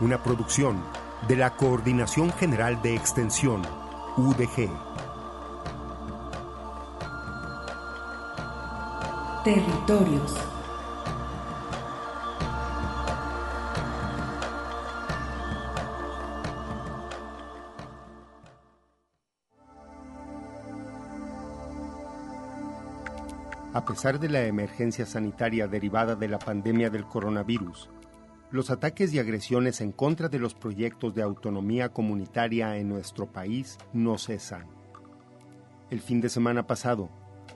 Una producción de la Coordinación General de Extensión, UDG. Territorios. A pesar de la emergencia sanitaria derivada de la pandemia del coronavirus, los ataques y agresiones en contra de los proyectos de autonomía comunitaria en nuestro país no cesan. El fin de semana pasado,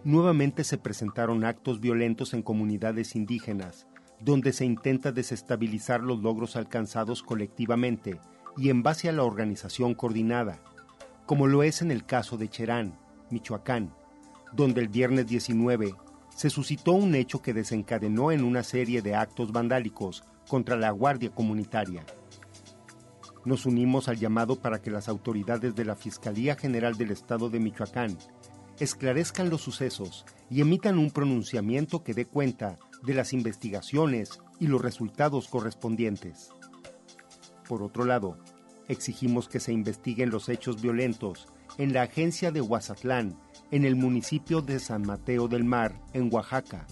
nuevamente se presentaron actos violentos en comunidades indígenas, donde se intenta desestabilizar los logros alcanzados colectivamente y en base a la organización coordinada, como lo es en el caso de Cherán, Michoacán, donde el viernes 19 se suscitó un hecho que desencadenó en una serie de actos vandálicos contra la Guardia Comunitaria. Nos unimos al llamado para que las autoridades de la Fiscalía General del Estado de Michoacán esclarezcan los sucesos y emitan un pronunciamiento que dé cuenta de las investigaciones y los resultados correspondientes. Por otro lado, exigimos que se investiguen los hechos violentos en la agencia de Huazatlán, en el municipio de San Mateo del Mar, en Oaxaca,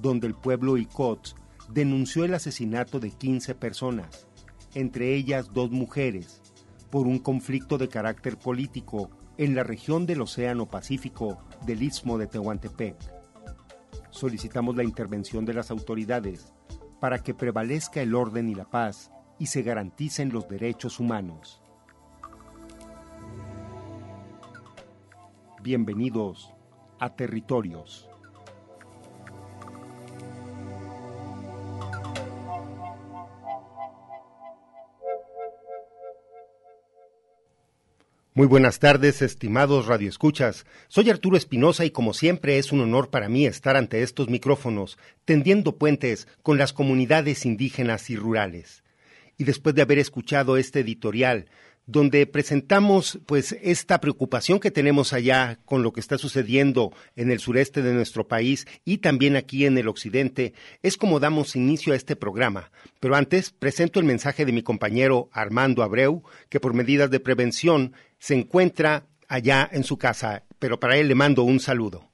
donde el pueblo Icot denunció el asesinato de 15 personas, entre ellas dos mujeres, por un conflicto de carácter político en la región del Océano Pacífico del Istmo de Tehuantepec. Solicitamos la intervención de las autoridades para que prevalezca el orden y la paz y se garanticen los derechos humanos. Bienvenidos a Territorios. Muy buenas tardes, estimados radioescuchas. Soy Arturo Espinosa y como siempre es un honor para mí estar ante estos micrófonos, tendiendo puentes con las comunidades indígenas y rurales. Y después de haber escuchado este editorial, donde presentamos pues esta preocupación que tenemos allá con lo que está sucediendo en el sureste de nuestro país y también aquí en el occidente, es como damos inicio a este programa. Pero antes presento el mensaje de mi compañero Armando Abreu, que por medidas de prevención se encuentra allá en su casa, pero para él le mando un saludo.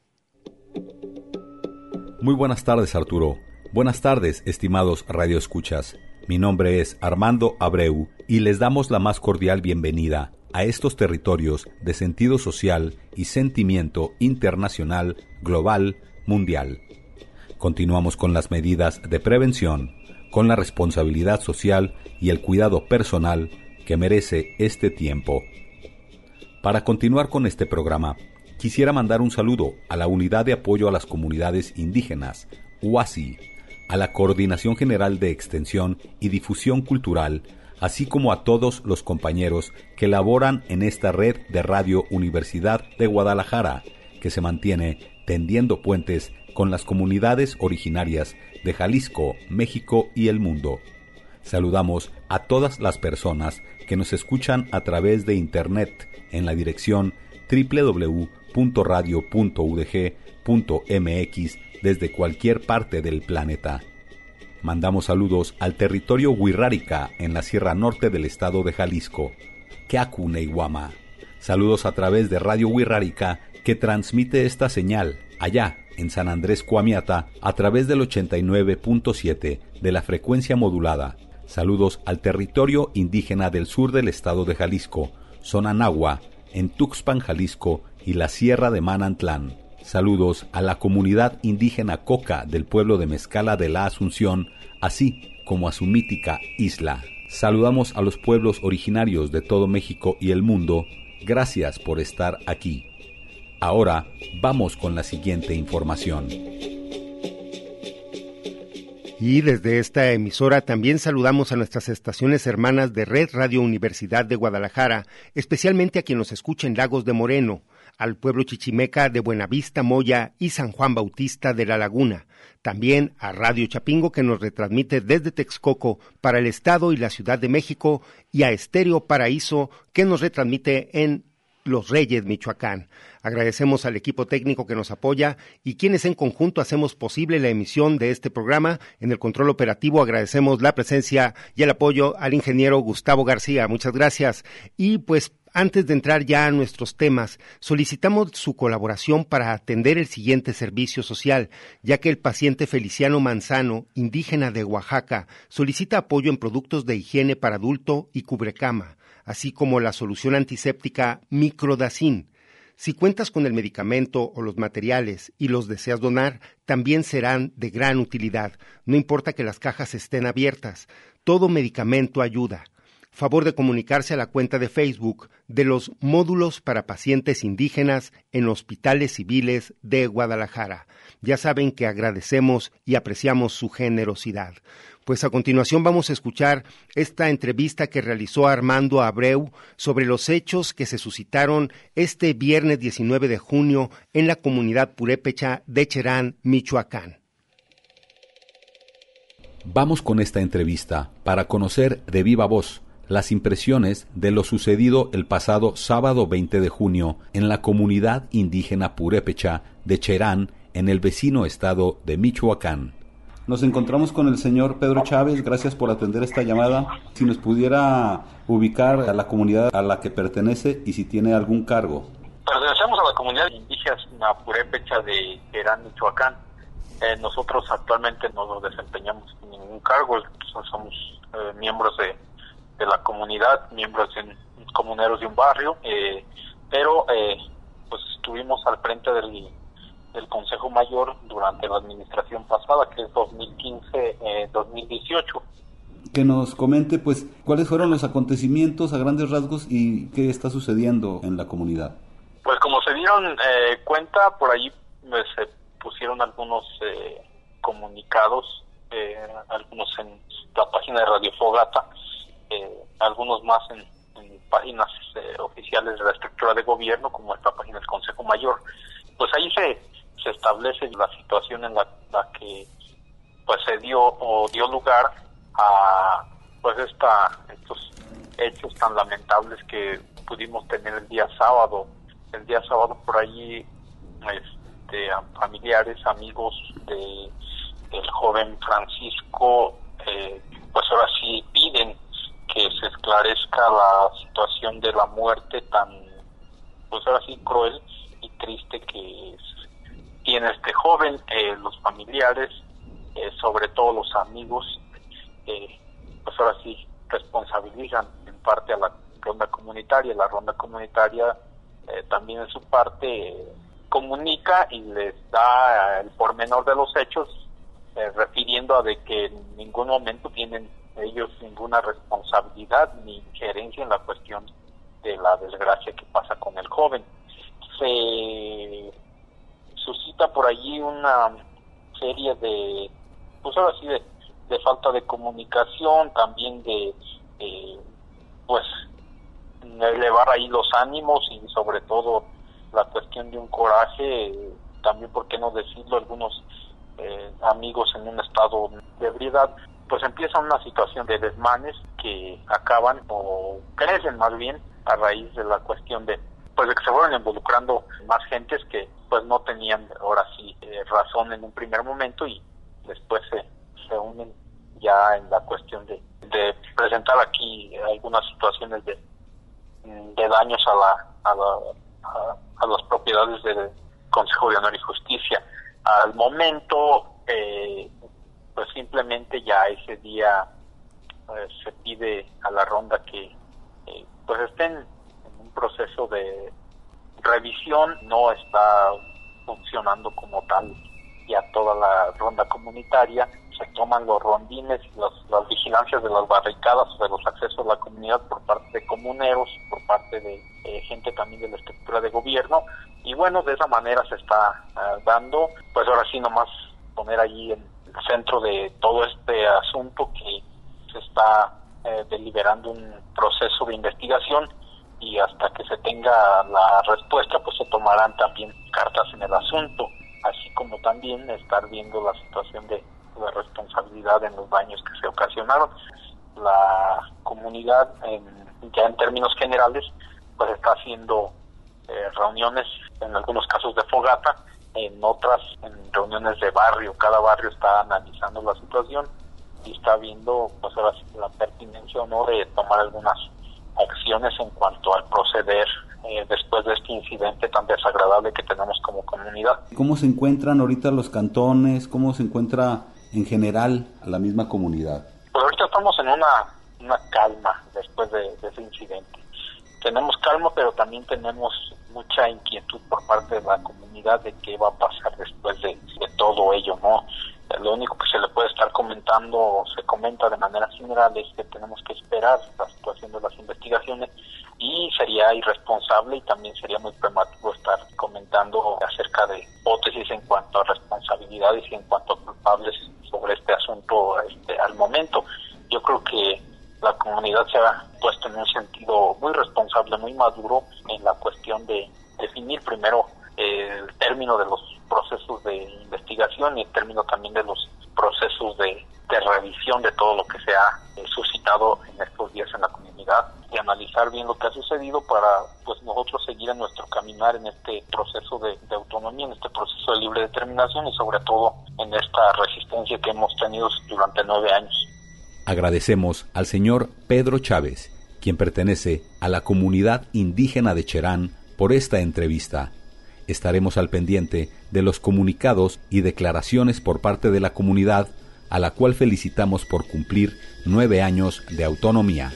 Muy buenas tardes, Arturo. Buenas tardes, estimados radioescuchas. Mi nombre es Armando Abreu y les damos la más cordial bienvenida a estos territorios de sentido social y sentimiento internacional, global, mundial. Continuamos con las medidas de prevención, con la responsabilidad social y el cuidado personal que merece este tiempo. Para continuar con este programa, quisiera mandar un saludo a la Unidad de Apoyo a las Comunidades Indígenas, UASI, a la Coordinación General de Extensión y Difusión Cultural, así como a todos los compañeros que laboran en esta red de Radio Universidad de Guadalajara, que se mantiene tendiendo puentes con las comunidades originarias de Jalisco, México y el mundo. Saludamos a todas las personas que nos escuchan a través de Internet en la dirección www.radio.udg.mx desde cualquier parte del planeta. Mandamos saludos al territorio Huirrárica en la Sierra Norte del estado de Jalisco, Keakuneiwama. Saludos a través de Radio Huirrárica que transmite esta señal allá en San Andrés Cuamiata a través del 89.7 de la frecuencia modulada Saludos al territorio indígena del sur del estado de Jalisco, zona Nahua, en Tuxpan, Jalisco y la Sierra de Manantlán. Saludos a la comunidad indígena Coca del pueblo de Mezcala de la Asunción, así como a su mítica isla. Saludamos a los pueblos originarios de todo México y el mundo. Gracias por estar aquí. Ahora vamos con la siguiente información. Y desde esta emisora también saludamos a nuestras estaciones hermanas de Red Radio Universidad de Guadalajara, especialmente a quien nos escucha en Lagos de Moreno, al pueblo chichimeca de Buenavista, Moya y San Juan Bautista de la Laguna, también a Radio Chapingo que nos retransmite desde Texcoco para el Estado y la Ciudad de México y a Estéreo Paraíso que nos retransmite en Los Reyes, Michoacán. Agradecemos al equipo técnico que nos apoya y quienes en conjunto hacemos posible la emisión de este programa. En el control operativo agradecemos la presencia y el apoyo al ingeniero Gustavo García. Muchas gracias. Y pues antes de entrar ya a nuestros temas, solicitamos su colaboración para atender el siguiente servicio social, ya que el paciente Feliciano Manzano, indígena de Oaxaca, solicita apoyo en productos de higiene para adulto y cubrecama, así como la solución antiséptica Microdacin. Si cuentas con el medicamento o los materiales y los deseas donar, también serán de gran utilidad. No importa que las cajas estén abiertas, todo medicamento ayuda. Favor de comunicarse a la cuenta de Facebook de los módulos para pacientes indígenas en hospitales civiles de Guadalajara. Ya saben que agradecemos y apreciamos su generosidad. Pues a continuación vamos a escuchar esta entrevista que realizó Armando Abreu sobre los hechos que se suscitaron este viernes 19 de junio en la comunidad purépecha de Cherán, Michoacán. Vamos con esta entrevista para conocer de viva voz las impresiones de lo sucedido el pasado sábado 20 de junio en la comunidad indígena purépecha de Cherán, en el vecino estado de Michoacán. Nos encontramos con el señor Pedro Chávez, gracias por atender esta llamada. Si nos pudiera ubicar a la comunidad a la que pertenece y si tiene algún cargo. Pertenecemos a la comunidad indígena purépecha de Cherán, Michoacán. Eh, nosotros actualmente no nos desempeñamos ningún cargo, somos eh, miembros de de la comunidad, miembros en, comuneros de un barrio, eh, pero eh, pues estuvimos al frente del, del Consejo Mayor durante la administración pasada, que es 2015-2018. Eh, que nos comente, pues, cuáles fueron los acontecimientos a grandes rasgos y qué está sucediendo en la comunidad. Pues como se dieron cuenta, por ahí pues, se pusieron algunos comunicados, algunos en la página de Radio Fogata, eh, algunos más en, páginas eh, oficiales de la estructura de gobierno, como esta página del Consejo Mayor. Pues ahí se, se establece la situación en la, que pues se dio o dio lugar a pues esta estos hechos tan lamentables que pudimos tener el día sábado el día sábado por allí este, familiares amigos de del joven Francisco eh, pues ahora sí piden que se esclarezca la situación de la muerte tan, pues ahora sí, cruel y triste que tiene este joven, eh, los familiares, eh, sobre todo los amigos, eh, pues ahora sí responsabilizan en parte a la ronda comunitaria. La ronda comunitaria también en su parte comunica y les da el pormenor de los hechos, refiriendo a de que en ningún momento tienen ellos ninguna responsabilidad ni injerencia en la cuestión de la desgracia que pasa con el joven. Se suscita por allí una serie de, pues ahora sí, de, falta de comunicación, también de, pues, elevar ahí los ánimos y sobre todo la cuestión de un coraje, también, ¿por qué no decirlo? Algunos eh, amigos en un estado de ebriedad pues empieza una situación de desmanes que acaban o crecen más bien a raíz de la cuestión de pues de que se fueron involucrando más gentes que pues no tenían ahora sí eh, razón en un primer momento y después se, se unen ya en la cuestión de, de presentar aquí algunas situaciones de, daños a la a, la, a, las propiedades del Consejo de Honor y Justicia. Al momento eh, pues simplemente ya ese día eh, se pide a la ronda que pues estén en un proceso de revisión, no está funcionando como tal ya toda la ronda comunitaria, se toman los rondines y las vigilancias de las barricadas de los accesos a la comunidad por parte de comuneros, por parte de eh, gente también de la estructura de gobierno y bueno, de esa manera se está eh, dando, pues ahora sí nomás poner allí en centro de todo este asunto que se está eh, deliberando un proceso de investigación y hasta que se tenga la respuesta pues se tomarán también cartas en el asunto así como también estar viendo la situación de la responsabilidad en los daños que se ocasionaron. La comunidad, ya en términos generales, pues está haciendo eh, reuniones, en algunos casos de fogata, en otras en reuniones de barrio. Cada barrio está analizando la situación y está viendo pues ahora la pertinencia o no de tomar algunas acciones en cuanto al proceder eh, después de este incidente tan desagradable que tenemos como comunidad. ¿Cómo se encuentran ahorita los cantones? ¿Cómo se encuentra en general a la misma comunidad? Pues ahorita estamos en una, una calma después de, ese incidente. Tenemos calma, pero también tenemos mucha inquietud por parte de la comunidad de qué va a pasar después de, todo ello, ¿no? Lo único que se le puede estar comentando o se comenta de manera general es que tenemos que esperar la situación de las investigaciones y sería irresponsable y también sería muy prematuro estar comentando acerca de hipótesis en cuanto a responsabilidades y en cuanto a culpables sobre este asunto este, al momento. Yo creo que la comunidad se ha puesto en un sentido muy responsable, muy maduro en la cuestión de definir primero el término de los procesos de investigación y el término también de los procesos de, revisión de todo lo que se ha eh, suscitado en estos días en la comunidad y analizar bien lo que ha sucedido para pues nosotros seguir en nuestro caminar en este proceso de, de autonomía, en este proceso de libre determinación y sobre todo en esta resistencia que hemos tenido durante nueve años. Agradecemos al señor Pedro Chávez, quien pertenece a la comunidad indígena de Cherán, por esta entrevista estaremos al pendiente de los comunicados y declaraciones por parte de la comunidad, a la cual felicitamos por cumplir nueve años de autonomía.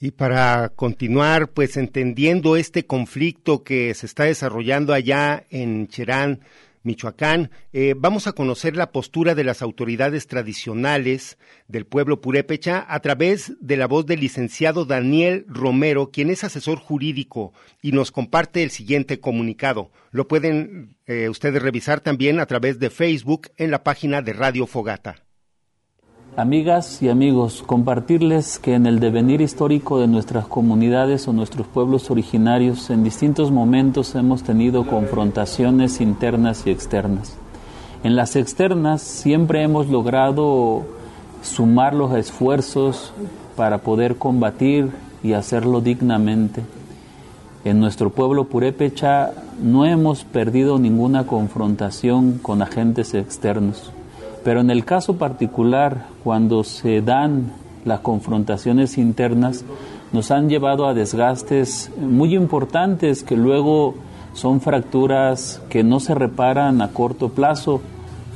Y para continuar, pues entendiendo este conflicto que se está desarrollando allá en Cherán, Michoacán. Eh, vamos a conocer la postura de las autoridades tradicionales del pueblo purépecha a través de la voz del licenciado Daniel Romero, quien es asesor jurídico y nos comparte el siguiente comunicado. Lo pueden eh, ustedes revisar también a través de Facebook en la página de Radio Fogata. Amigas y amigos, compartirles que en el devenir histórico de nuestras comunidades o nuestros pueblos originarios en distintos momentos hemos tenido confrontaciones internas y externas. En las externas siempre hemos logrado sumar los esfuerzos para poder combatir y hacerlo dignamente. En nuestro pueblo purépecha no hemos perdido ninguna confrontación con agentes externos. Pero en el caso particular, cuando se dan las confrontaciones internas, nos han llevado a desgastes muy importantes que luego son fracturas que no se reparan a corto plazo,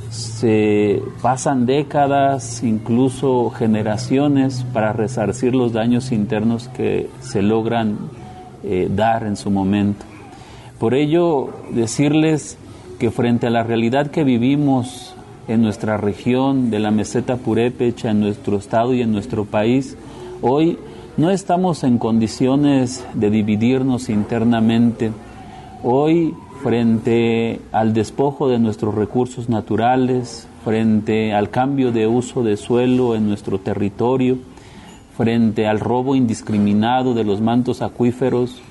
se pasan décadas, incluso generaciones para resarcir los daños internos que se logran eh, dar en su momento. Por ello, decirles que frente a la realidad que vivimos en nuestra región de la meseta purépecha, en nuestro estado y en nuestro país, hoy no estamos en condiciones de dividirnos internamente. Hoy, frente al despojo de nuestros recursos naturales, frente al cambio de uso de suelo en nuestro territorio, frente al robo indiscriminado de los mantos acuíferos,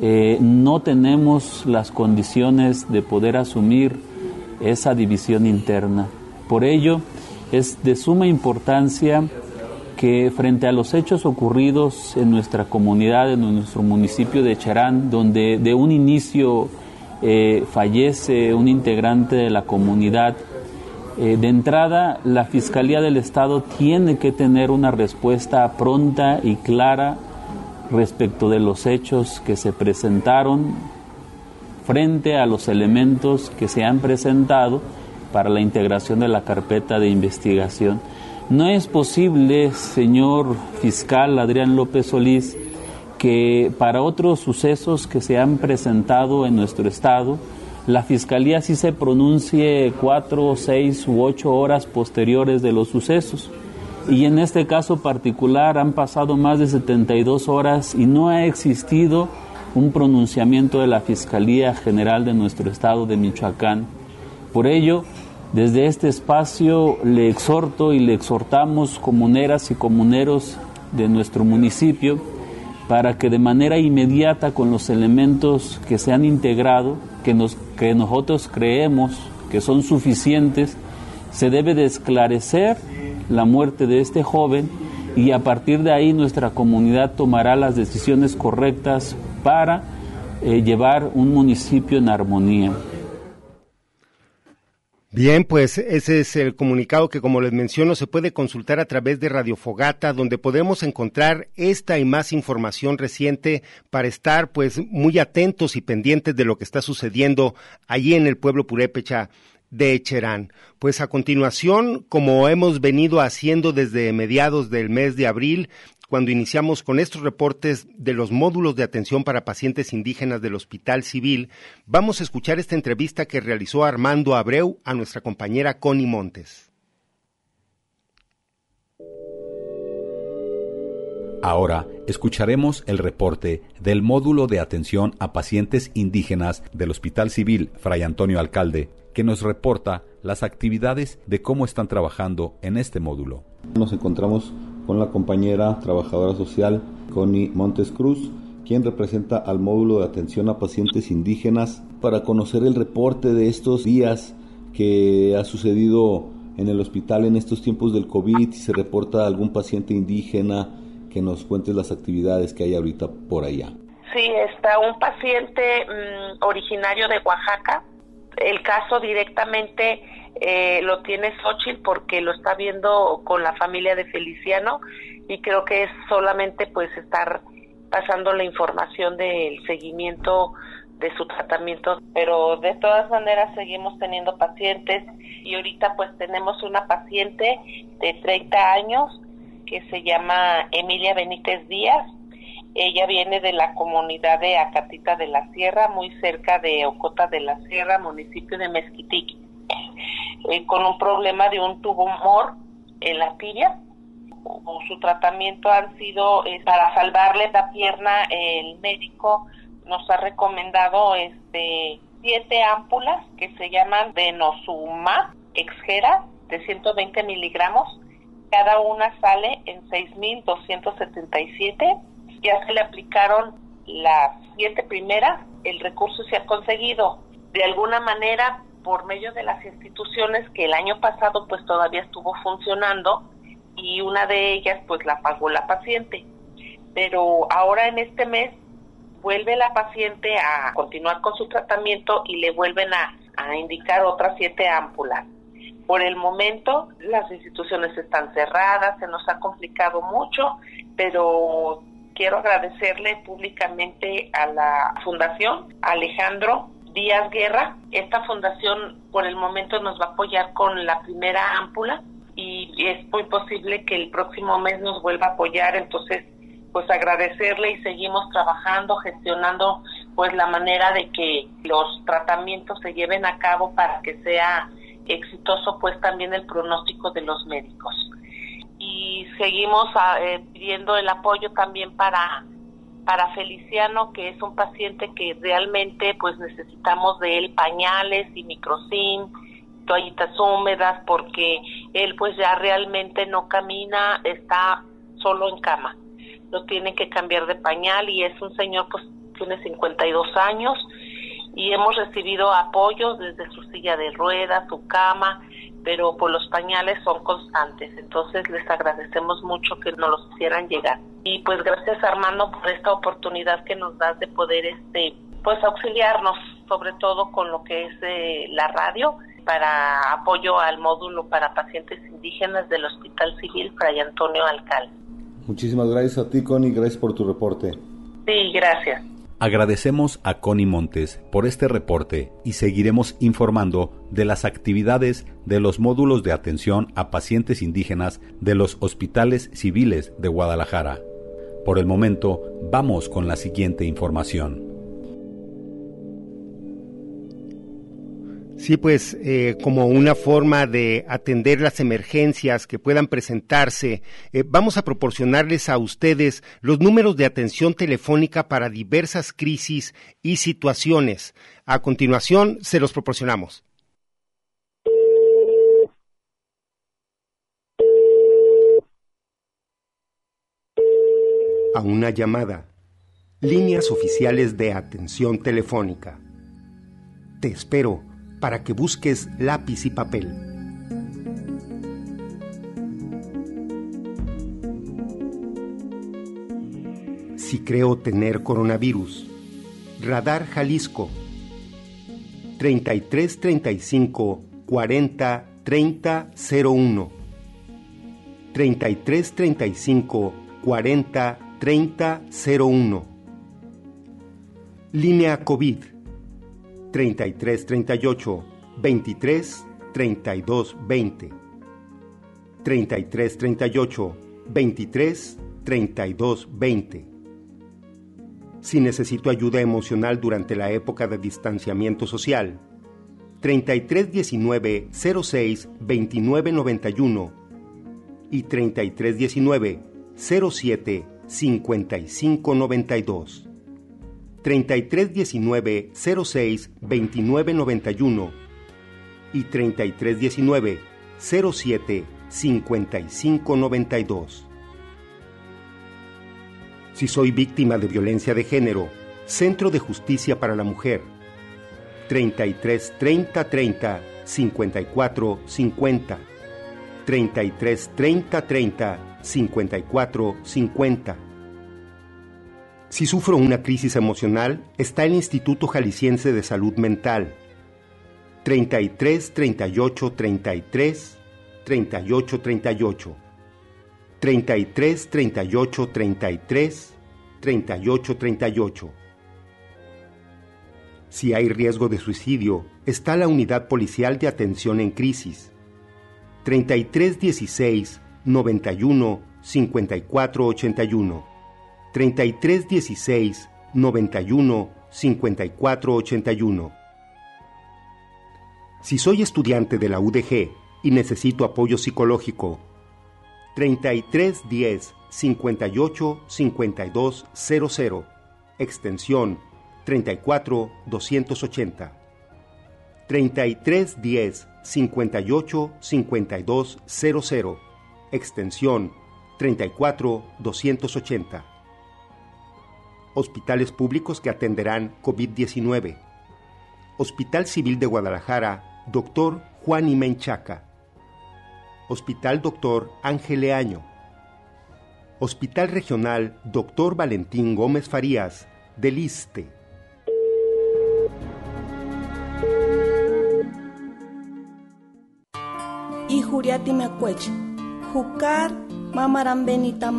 eh, no tenemos las condiciones de poder asumir esa división interna. Por ello, es de suma importancia que frente a los hechos ocurridos en nuestra comunidad, en nuestro municipio de Charán, donde de un inicio eh, fallece un integrante de la comunidad, eh, de entrada la Fiscalía del Estado tiene que tener una respuesta pronta y clara respecto de los hechos que se presentaron frente a los elementos que se han presentado para la integración de la carpeta de investigación. No es posible, señor fiscal Adrián López Solís, que para otros sucesos que se han presentado en nuestro estado, la Fiscalía sí se pronuncie cuatro, seis u ocho horas posteriores de los sucesos. Y en este caso particular han pasado más de 72 horas y no ha existido un pronunciamiento de la Fiscalía General de nuestro estado de Michoacán. Por ello, desde este espacio le exhorto y le exhortamos comuneras y comuneros de nuestro municipio para que de manera inmediata con los elementos que se han integrado, que, nos, que nosotros creemos que son suficientes, se debe de esclarecer la muerte de este joven y a partir de ahí nuestra comunidad tomará las decisiones correctas para eh, llevar un municipio en armonía. Bien, pues ese es el comunicado que, como les menciono, se puede consultar a través de Radio Fogata, donde podemos encontrar esta y más información reciente para estar, pues, muy atentos y pendientes de lo que está sucediendo allí en el pueblo purépecha de Cherán. Pues a continuación, como hemos venido haciendo desde mediados del mes de abril, cuando iniciamos con estos reportes de los módulos de atención para pacientes indígenas del Hospital Civil, vamos a escuchar esta entrevista que realizó Armando Abreu a nuestra compañera Connie Montes. Ahora escucharemos el reporte del módulo de atención a pacientes indígenas del Hospital Civil Fray Antonio Alcalde, que nos reporta las actividades de cómo están trabajando en este módulo. Nos encontramos con la compañera trabajadora social Connie Montes Cruz, quien representa al módulo de atención a pacientes indígenas para conocer el reporte de estos días que ha sucedido en el hospital en estos tiempos del COVID, si se reporta algún paciente indígena, que nos cuentes las actividades que hay ahorita por allá. Sí, está un paciente mm, originario de Oaxaca. El caso directamente eh, lo tiene Xochitl porque lo está viendo con la familia de Feliciano y creo que es solamente pues estar pasando la información del seguimiento de su tratamiento, pero de todas maneras seguimos teniendo pacientes y ahorita pues tenemos una paciente de 30 años que se llama Emilia Benítez Díaz. Ella viene de la comunidad de Acatita de la Sierra, muy cerca de Ocota de la Sierra, municipio de Mezquitiqui, eh, con un problema de un tumor en la tibia. Su tratamiento han sido eh, para salvarle la pierna. El médico nos ha recomendado este siete ámpulas que se llaman denosumab exgera de 120 miligramos cada una sale en 6.277. Ya se le aplicaron las siete primeras. El recurso se ha conseguido de alguna manera por medio de las instituciones que el año pasado pues todavía estuvo funcionando y una de ellas pues la pagó la paciente. Pero ahora en este mes vuelve la paciente a continuar con su tratamiento y le vuelven a, a indicar otras siete ámpulas. Por el momento las instituciones están cerradas, se nos ha complicado mucho, pero quiero agradecerle públicamente a la Fundación Alejandro Díaz Guerra. Esta fundación por el momento nos va a apoyar con la primera ámpula y es muy posible que el próximo mes nos vuelva a apoyar, entonces pues agradecerle y seguimos trabajando, gestionando pues la manera de que los tratamientos se lleven a cabo para que sea exitoso pues también el pronóstico de los médicos. Y seguimos ah, eh, pidiendo el apoyo también para, para Feliciano, que es un paciente que realmente pues necesitamos de él pañales y microsim, toallitas húmedas, porque él pues ya realmente no camina, está solo en cama. Lo tiene que cambiar de pañal y es un señor pues tiene 52 años y hemos recibido apoyo desde su silla de ruedas, su cama, pero por los pañales son constantes, entonces les agradecemos mucho que nos los hicieran llegar. Y pues gracias Armando por esta oportunidad que nos das de poder este pues auxiliarnos sobre todo con lo que es eh, la radio para apoyo al módulo para pacientes indígenas del Hospital Civil Fray Antonio Alcalde. Muchísimas gracias a ti, Connie, gracias por tu reporte. Sí, gracias. Agradecemos a Connie Montes por este reporte y seguiremos informando de las actividades de los módulos de atención a pacientes indígenas de los hospitales civiles de Guadalajara. Por el momento, vamos con la siguiente información. Sí, pues eh, como una forma de atender las emergencias que puedan presentarse, eh, vamos a proporcionarles a ustedes los números de atención telefónica para diversas crisis y situaciones. A continuación, se los proporcionamos. A una llamada. Líneas oficiales de atención telefónica. Te espero para que busques lápiz y papel. Si creo tener coronavirus, Radar Jalisco 33 35 40 30 01 33 35 40 30 01 Línea COVID 33 38 23 32 20 33 38 23 32 20 Si necesito ayuda emocional durante la época de distanciamiento social 33 19 06 29 91 y 33 19 07 55 92 3319 06 2991 y 3319 07 5592. Si soy víctima de violencia de género, Centro de Justicia para la Mujer 33 30 30 54 50 33 30 30 54 50 si sufro una crisis emocional, está el Instituto Jalisciense de Salud Mental. 33 38 33 38 38 33 38 33 38 38 Si hay riesgo de suicidio, está la Unidad Policial de Atención en Crisis. 33 16 91 54 81 3316 91 54 81. Si soy estudiante de la UDG y necesito apoyo psicológico, 3310 58 52 00, extensión 34 280. 3310 58 52 00, extensión 34 280 hospitales públicos que atenderán COVID-19. Hospital Civil de Guadalajara, Dr. Juan Imenchaca. Hospital Dr. Ángel Leaño. Hospital Regional Dr. Valentín Gómez Farías, del ISTE. Y Juriati Jukar, Mamaran Benita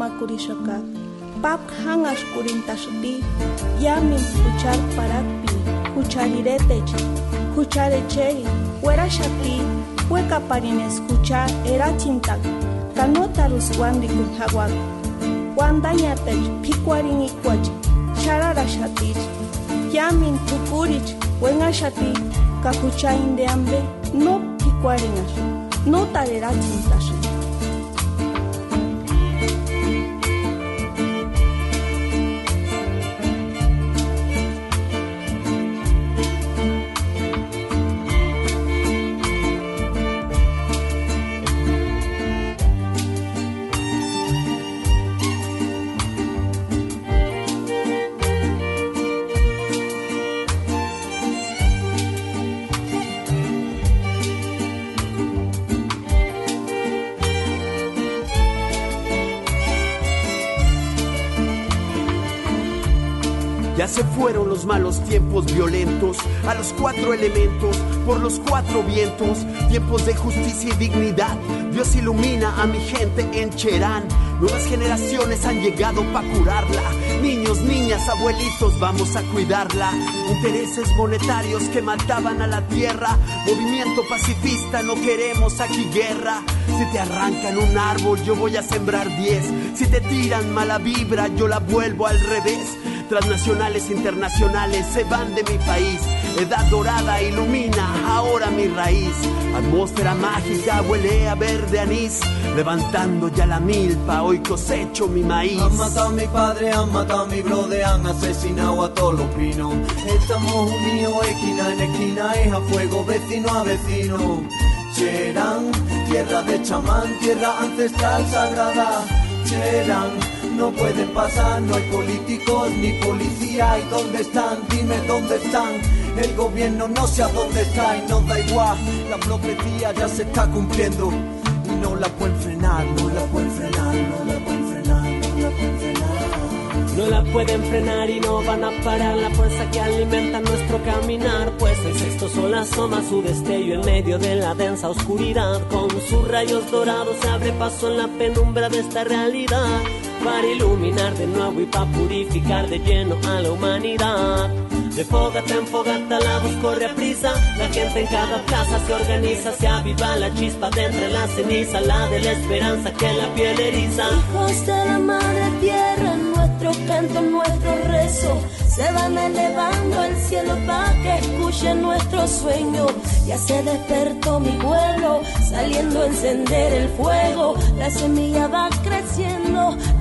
pap hangas kurintasupi yamin huchar parakpi huchariretech hucharecheri huerashati huecaparines huchar erachintak kanotarus wandi kunhawak wandañatech pikuarin ikuach chararashatich yamin tukurich huenashati kahuchaindeambe no pikuarinash no tarerachintash se fueron los malos tiempos violentos, a los cuatro elementos, por los cuatro vientos, tiempos de justicia y dignidad. Dios ilumina a mi gente en Cherán. Nuevas generaciones han llegado para curarla. Niños, niñas, abuelitos, vamos a cuidarla. Intereses monetarios que mataban a la tierra. Movimiento pacifista, no queremos aquí guerra. Si te arrancan un árbol, yo voy a sembrar diez. Si te tiran mala vibra, yo la vuelvo al revés. Transnacionales, internacionales se van de mi país. Edad dorada ilumina ahora mi raíz. Atmósfera mágica huele a verde anís. Levantando ya la milpa, hoy cosecho mi maíz. Han matado a mi padre, han matado a mi brother, han asesinado a todos los pinos. Estamos unidos esquina en esquina, es a fuego, vecino a vecino. Cherán, tierra de chamán, tierra ancestral sagrada. Cherán, no pueden pasar, no hay políticos ni policía. ¿Y dónde están? Dime dónde están. El gobierno no sé a dónde está y nos da igual. La profecía ya se está cumpliendo y no la pueden frenar, no la pueden frenar, no la pueden frenar, no la pueden frenar. No la pueden frenar y no van a parar la fuerza que alimenta nuestro caminar. Pues el sexto sol asoma su destello en medio de la densa oscuridad. Con sus rayos dorados se abre paso en la penumbra de esta realidad. Para iluminar de nuevo y para purificar de lleno a la humanidad. De fogata en fogata la voz corre a prisa. La gente en cada plaza se organiza, se aviva la chispa de entre la ceniza, la de la esperanza que la piel eriza. Hijos de la madre tierra, nuestro canto, nuestro rezo, se van elevando al cielo para que escuchen nuestro sueño. Ya se despertó mi vuelo, saliendo a encender el fuego. La semilla va creciendo,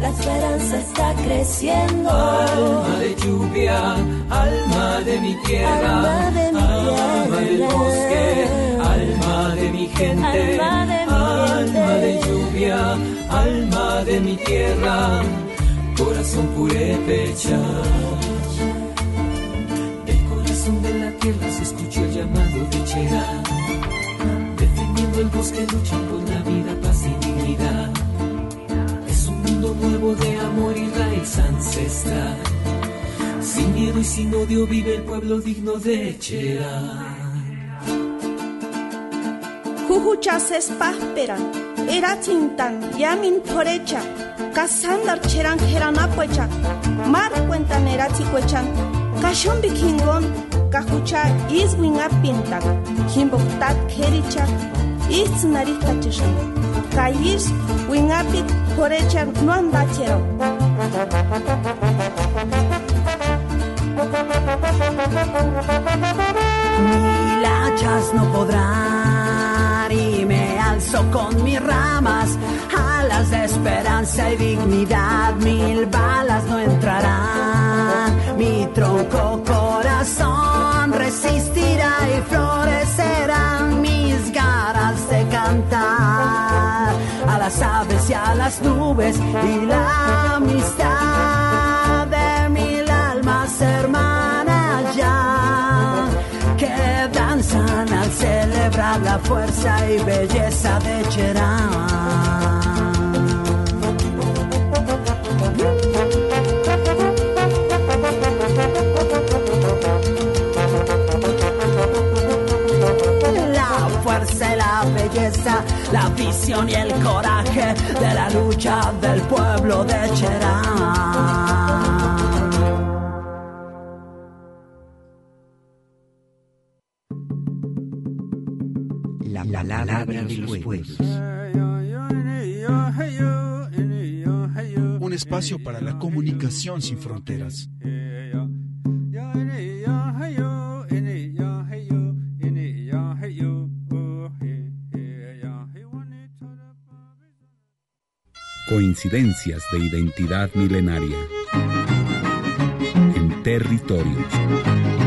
la esperanza está creciendo. Alma de lluvia, alma de mi tierra, Alma de mi alma del bosque, alma de mi gente, Alma de mi alma de lluvia, alma de mi tierra, corazón purépecha. Del corazón de la tierra se escuchó el llamado de Cherán, defendiendo el bosque luchan por la vida, paz nuevo de amor y raíz ancestral. Sin miedo y sin odio vive el pueblo digno de Cherán. Jujuchas espásperan, era chintan, yamin porecha, casandar cheran jeranapuecha, mar cuentan era chicuechan, cachon bikingon, cajucha iswin apintan, kimboktat kericha, is narita chishan, kayis wingapit porecha no andachero. Mil hachas no podrán y me alzo con mis ramas, alas de esperanza y dignidad, mil balas no entrarán, mi tronco corazón resistirá las nubes y la amistad de mil almas hermanas ya que danzan al celebrar la fuerza y belleza de Cherán. La palabra de los pueblos. Un espacio para la comunicación sin fronteras. De identidad milenaria. En territorios.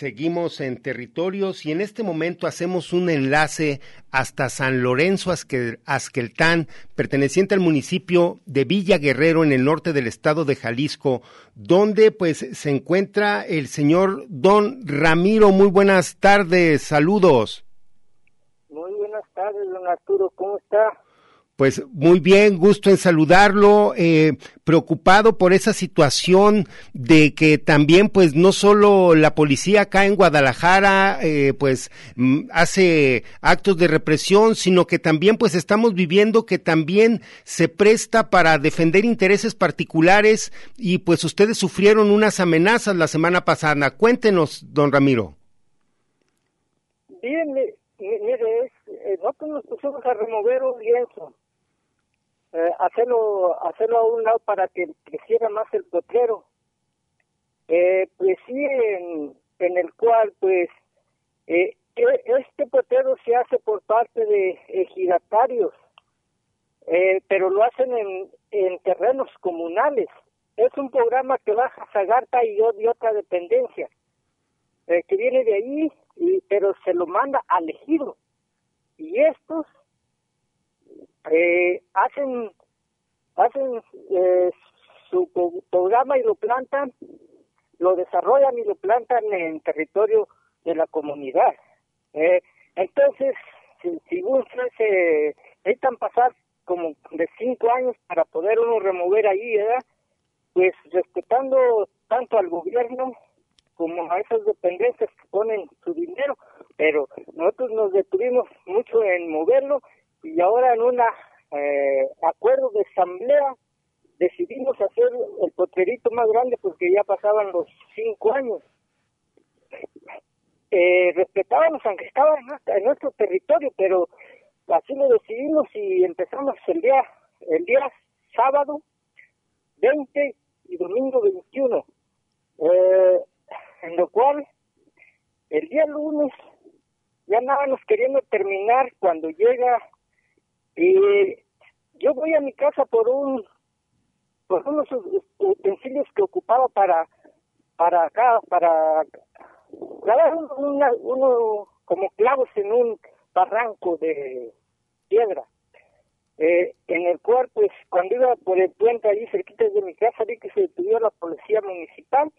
Seguimos en territorios y en este momento hacemos un enlace hasta San Lorenzo Asqueltán, perteneciente al municipio de Villa Guerrero en el norte del estado de Jalisco, donde pues se encuentra el señor Don Ramiro. Muy buenas tardes, saludos. Muy buenas tardes, don Arturo, ¿cómo está? Pues muy bien, gusto en saludarlo, eh, preocupado por esa situación de que también pues no solo la policía acá en Guadalajara eh, pues mm, hace actos de represión, sino que también pues estamos viviendo que también se presta para defender intereses particulares y pues ustedes sufrieron unas amenazas la semana pasada. Cuéntenos, don Ramiro. Bien, mire, eh, nosotros nos pusimos a remover un lienzo eh, hacerlo hacerlo a un lado para que creciera más el potrero. Eh, pues sí en, el cual pues eh, e, este potrero se hace por parte de ejidatarios eh, pero lo hacen en, en terrenos comunales. Es un programa que baja Zagarta y, y otra dependencia eh, que viene de ahí y, pero se lo manda al ejido. Y estos eh, hacen hacen eh, su programa y lo plantan, lo desarrollan y lo plantan en territorio de la comunidad. Eh, entonces, si, si se necesitan pasar como de cinco años para poder uno remover ahí, ¿verdad? Pues respetando tanto al gobierno como a esas dependencias que ponen su dinero, pero nosotros nos detuvimos mucho en moverlo y ahora en una eh, acuerdo de asamblea decidimos hacer el potrerito más grande porque ya pasaban los cinco años. Eh, respetábamos aunque estaba en nuestro, territorio, pero así lo decidimos y empezamos el día el día sábado 20 y domingo 21, eh, en lo cual el día lunes ya andábamos queriendo terminar cuando llega y yo voy a mi casa por un por unos utensilios que ocupaba para para acá para clavar uno, uno como clavos en un barranco de piedra. Eh, en el cual pues cuando iba por el puente allí cerquita de mi casa vi que se detuvo la policía municipal.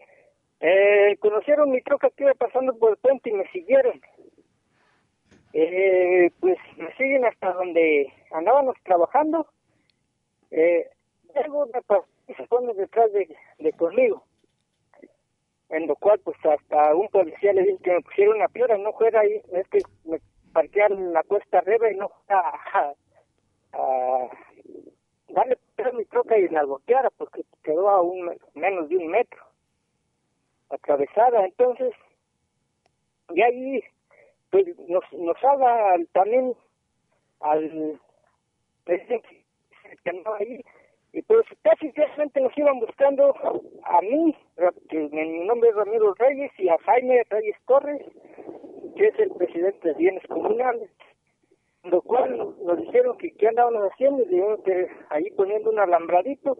Eh, conocieron mi troca que iba pasando por el puente y me siguieron eh, pues me siguen hasta donde andábamos trabajando. Eh, luego se pone detrás de, de conmigo. En lo cual, pues hasta un policía le dijo que me pusieron una piedra, no fuera ahí, es que me parquearon la cuesta arriba y no a, a, darle a mi troca y la golpeara porque quedó a un menos de un metro atravesada. Entonces, y ahí pues nos, nos haga también al presidente que andaba ahí y pues casi realmente nos iban buscando a mí, que mi nombre es Ramiro Reyes, y a Jaime Reyes Torres, que es el presidente de bienes comunales, lo cual nos dijeron que qué andábamos haciendo, y que ahí poniendo un alambradito,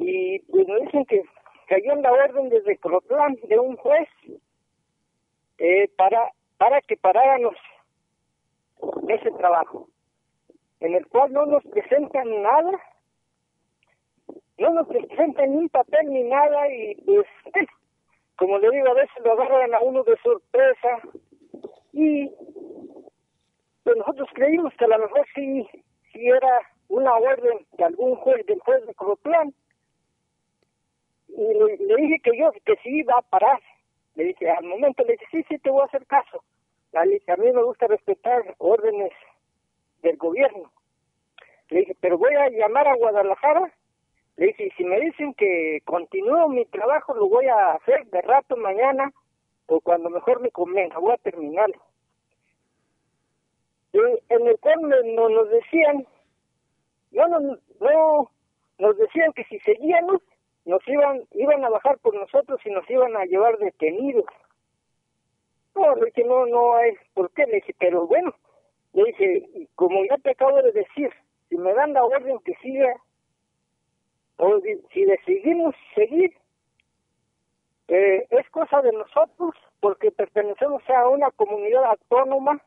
y pues nos dicen que cayó en la orden desde Crotlán de un juez eh, para para que paráramos ese trabajo, en el cual no nos presentan nada, no nos presentan ni un papel ni nada y pues, como le digo, a veces lo agarran a uno de sorpresa y pues nosotros creímos que a lo mejor sí, sí era una orden de algún juez, del juez de Croplán, y le, le, dije que yo, que sí iba a parar, le dije, al momento le dije, sí, sí, te voy a hacer caso. A mí me gusta respetar órdenes del gobierno. Le dije, pero voy a llamar a Guadalajara. Le dije, si me dicen que continúo mi trabajo, lo voy a hacer de rato mañana o cuando mejor me convenga, voy a terminar. Y en el cual no, nos decían, no, no, no, nos decían que si seguíamos, nos iban, iban a bajar por nosotros y nos iban a llevar detenidos. No, le dije, no, no hay por qué, le dije, pero bueno, le dije, como ya te acabo de decir, si me dan la orden que siga, o si decidimos seguir, eh, es cosa de nosotros, porque pertenecemos a una comunidad autónoma,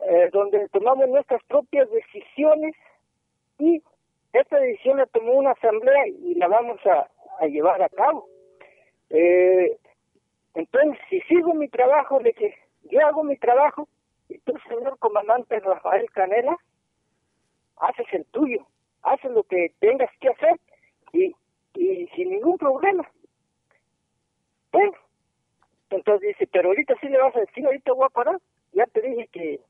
eh, donde tomamos nuestras propias decisiones y esta decisión la tomó una asamblea y la vamos a, llevar a cabo. Eh, entonces, si sigo mi trabajo, de que yo hago mi trabajo, Y tú, señor comandante Rafael Canela, haces el tuyo, haces lo que tengas que hacer y, sin ningún problema. Bueno, entonces dice, pero ahorita sí le vas a decir, ahorita voy a parar. Ya te dije que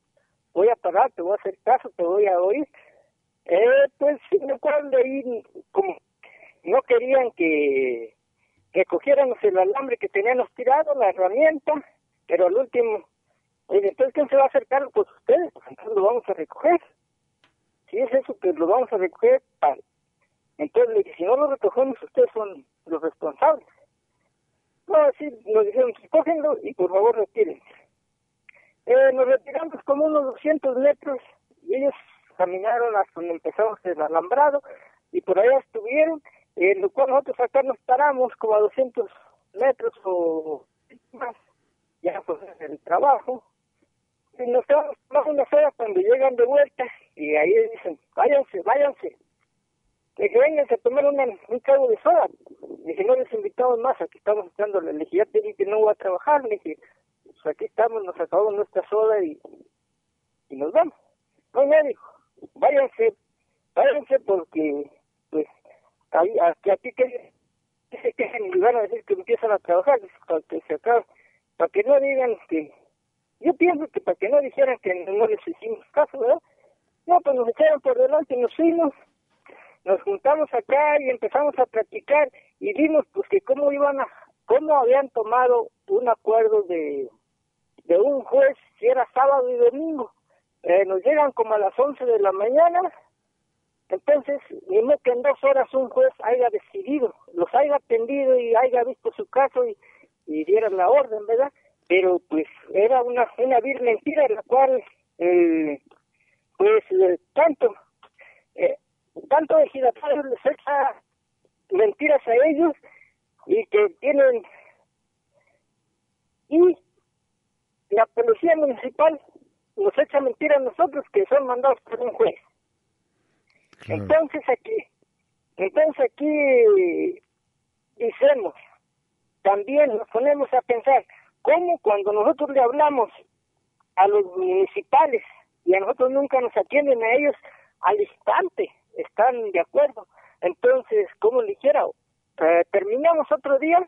voy a parar, te voy a hacer caso, te voy a oír. Eh, pues me acuerdo de ahí, como no querían que, que cogiéramos el alambre que teníamos tirado, la herramienta, pero al último, entonces ¿quién se va a hacer cargo? Pues ustedes, pues entonces lo vamos a recoger. Si es eso, pues lo vamos a recoger. Entonces le dije, si no lo recogemos, ustedes son los responsables. No, así nos dijeron, cógenlo y por favor retiren. Eh, nos retiramos como unos 200 metros y ellos caminaron hasta donde empezamos el alambrado y por allá estuvieron, en lo cual nosotros acá nos paramos como a 200 metros o más, ya pues el trabajo, y nos quedamos más unas horas cuando llegan de vuelta y ahí dicen, váyanse, váyanse. Le dije, vénganse a tomar una, un trago de soda. Le dije, no les invitamos más, aquí estamos echándole. Le dije, ya te dije que no voy a trabajar. Le dije, pues aquí estamos, nos acabamos nuestra soda y, y nos vamos. No, me dijo, váyanse, váyanse porque, pues, ahí, a, que que y van a decir que empiezan a trabajar, para que se acabe, para que no digan que, yo pienso que para que no dijeran que no les hicimos caso, ¿verdad? No, pues nos echaron por delante nos fuimos, nos juntamos acá y empezamos a practicar y vimos pues que cómo iban a, cómo habían tomado un acuerdo de, de un juez si era sábado y domingo. Eh, nos llegan como a las 11 de la mañana, entonces, ni que en dos horas un juez haya decidido, los haya atendido y haya visto su caso y, y diera la orden, ¿verdad? Pero pues era una, una vil mentira en la cual, eh, pues, eh, tanto, eh, tanto ejidatario les echa mentiras a ellos y que tienen, y la policía municipal nos echa mentiras a nosotros que son mandados por un juez. Entonces aquí, entonces aquí dicemos, también nos ponemos a pensar, ¿cómo cuando nosotros le hablamos a los municipales y a nosotros nunca nos atienden a ellos al instante, están de acuerdo? Entonces, ¿cómo le dijera? Eh, terminamos otro día,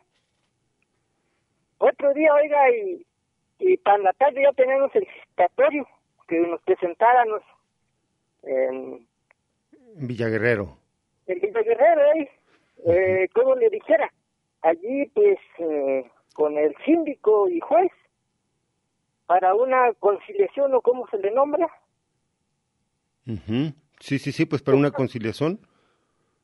otro día, oiga, y, y para la tarde ya tenemos el citatorio que nos presentáramos en Villaguerrero. En Villaguerrero, ¿eh? eh como le dijera, allí pues eh, con el síndico y juez para una conciliación o cómo se le nombra. Ujú. Sí, sí, sí, pues para una conciliación.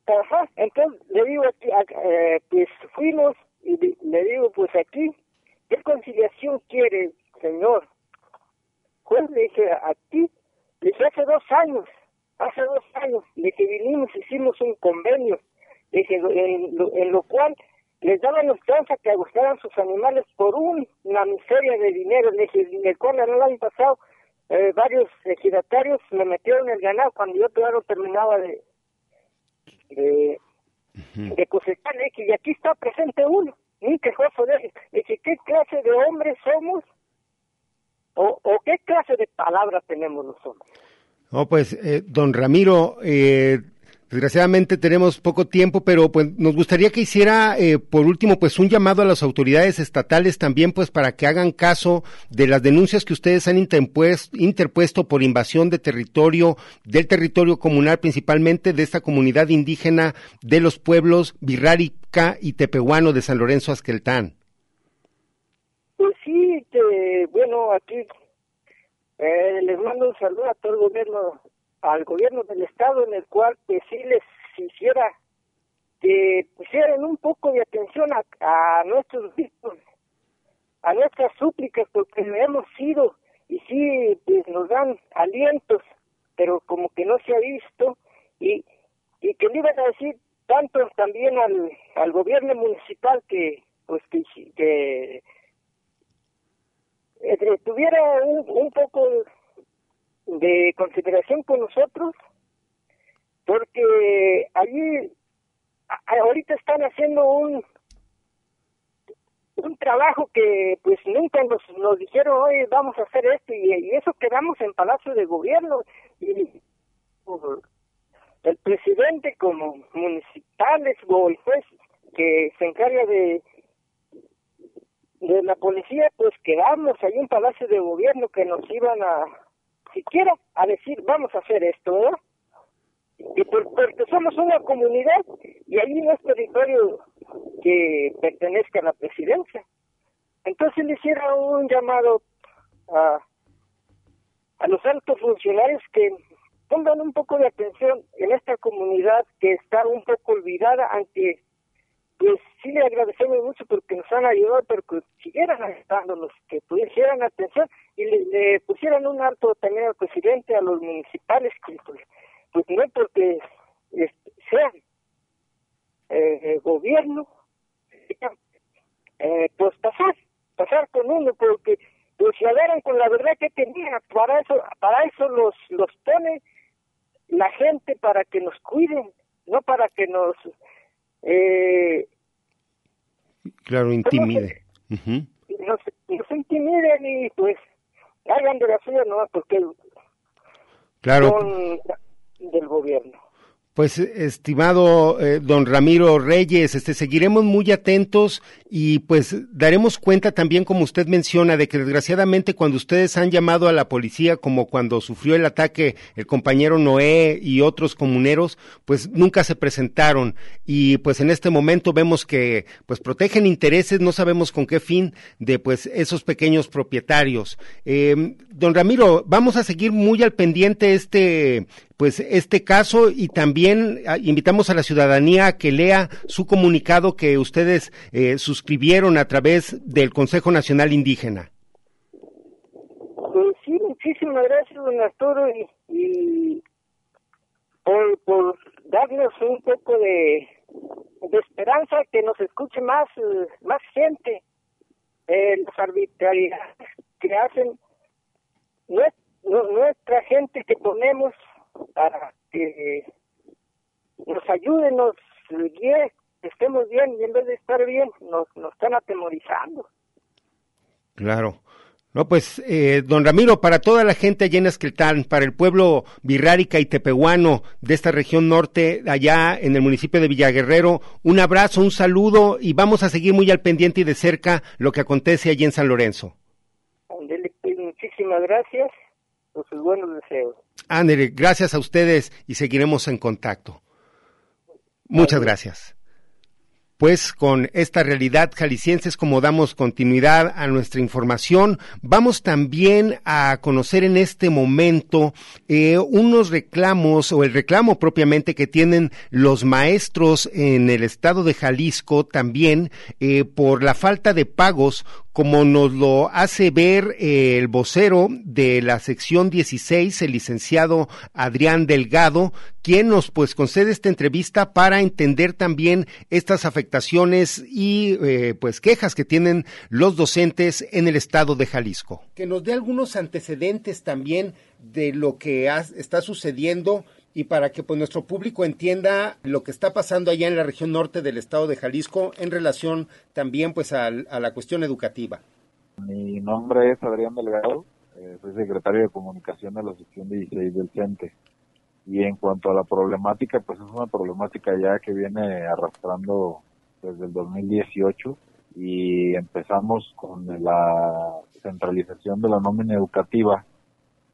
Ajá, entonces le digo, aquí, eh, pues fuimos y le digo, pues aquí, ¿qué conciliación quiere, señor? Juez, le dije, aquí, le dije, hace dos años, hace dos años, le dije, vinimos, hicimos un convenio, dije, en lo, en lo cual les daban chance que agustaran sus animales por un- una miseria de dinero, le dije, en el cual el año pasado eh, varios ejidatarios me metieron el ganado cuando yo todavía no terminaba de, de, de cosechar, le dije, y aquí está presente uno, ¿qué clase de hombres somos? ¿O, qué clase de palabras tenemos los hombres? No, pues, eh, don Ramiro, eh, desgraciadamente tenemos poco tiempo, pero pues nos gustaría que hiciera, eh, por último, pues un llamado a las autoridades estatales también, pues para que hagan caso de las denuncias que ustedes han interpuesto, por invasión de territorio, del territorio comunal, principalmente de esta comunidad indígena de los pueblos Virrárica y Tepehuano de San Lorenzo Azqueltán. Pues sí, que, bueno, aquí eh, les mando un saludo a todo el gobierno, al gobierno del estado, en el cual pues sí les hiciera que pusieran un poco de atención a, a nuestros vistos, a nuestras súplicas, porque hemos sido y sí pues nos dan alientos, pero como que no se ha visto y, y que le iban a decir tanto también al, al gobierno municipal que pues que, que eh, tuviera un, un poco de consideración con nosotros, porque allí ahorita están haciendo un un trabajo que pues nunca nos, dijeron, oye, vamos a hacer esto y, eso quedamos en Palacio de Gobierno y el presidente como municipales o el juez que se encarga de de la policía pues quedamos ahí en Palacio de Gobierno que nos iban a siquiera a decir vamos a hacer esto y porque somos una comunidad y ahí no es territorio que pertenezca a la presidencia. Entonces le hicieron un llamado a, a los altos funcionarios que pongan un poco de atención en esta comunidad que está un poco olvidada, aunque pues sí le agradecemos mucho porque nos han ayudado, pero que siguieran ayudándonos, que pusieran atención y le, pusieran un alto también al presidente, a los municipales, que pues, pues no porque este, sean eh, gobierno, eh, pues pasar, pasar con uno, porque pues se agarran con la verdad que tenían, para eso, para eso los, los pone la gente para que nos cuiden, no para que nos eh, claro intimide. nos, nos, intimiden y pues hagan de la suya no porque claro. son del gobierno pues estimado eh, don Ramiro Reyes, este seguiremos muy atentos y pues daremos cuenta también como usted menciona de que desgraciadamente cuando ustedes han llamado a la policía como cuando sufrió el ataque el compañero Noé y otros comuneros, pues nunca se presentaron y pues en este momento vemos que pues protegen intereses, no sabemos con qué fin de pues esos pequeños propietarios. Eh, don Ramiro, vamos a seguir muy al pendiente este pues este caso y también ah, invitamos a la ciudadanía a que lea su comunicado que ustedes eh, suscribieron a través del Consejo Nacional Indígena. Pues sí, muchísimas gracias, don Arturo, y, por, darnos un poco de, esperanza, que nos escuche más, más gente. Eh, las arbitrariedades que hacen nuestra gente que ponemos para que nos ayude, nos guíe, estemos bien y en vez de estar bien nos, nos están atemorizando. Claro. No, pues, eh, don Ramiro, para toda la gente allá en Esqueltán, para el pueblo birrárica y tepehuano de esta región norte, allá en el municipio de Villaguerrero, un abrazo, un saludo y vamos a seguir muy al pendiente y de cerca lo que acontece allí en San Lorenzo. Muchísimas gracias por sus buenos deseos. Andere, gracias a ustedes y seguiremos en contacto. Muchas gracias. Pues con esta realidad jalisciense es como damos continuidad a nuestra información. Vamos también a conocer en este momento eh, unos reclamos o el reclamo propiamente que tienen los maestros en el estado de Jalisco también eh, por la falta de pagos como nos lo hace ver eh, el vocero de la sección 16, el licenciado Adrián Delgado, quien nos pues concede esta entrevista para entender también estas afectaciones y eh, pues quejas que tienen los docentes en el estado de Jalisco. Que nos dé algunos antecedentes también de lo que está sucediendo y para que pues nuestro público entienda lo que está pasando allá en la región norte del estado de Jalisco en relación también pues a, la cuestión educativa. Mi nombre es Adrián Delgado, eh, soy secretario de comunicación de la sección 16 del CENTE. Y en cuanto a la problemática, pues es una problemática ya que viene arrastrando desde el 2018 y empezamos con la centralización de la nómina educativa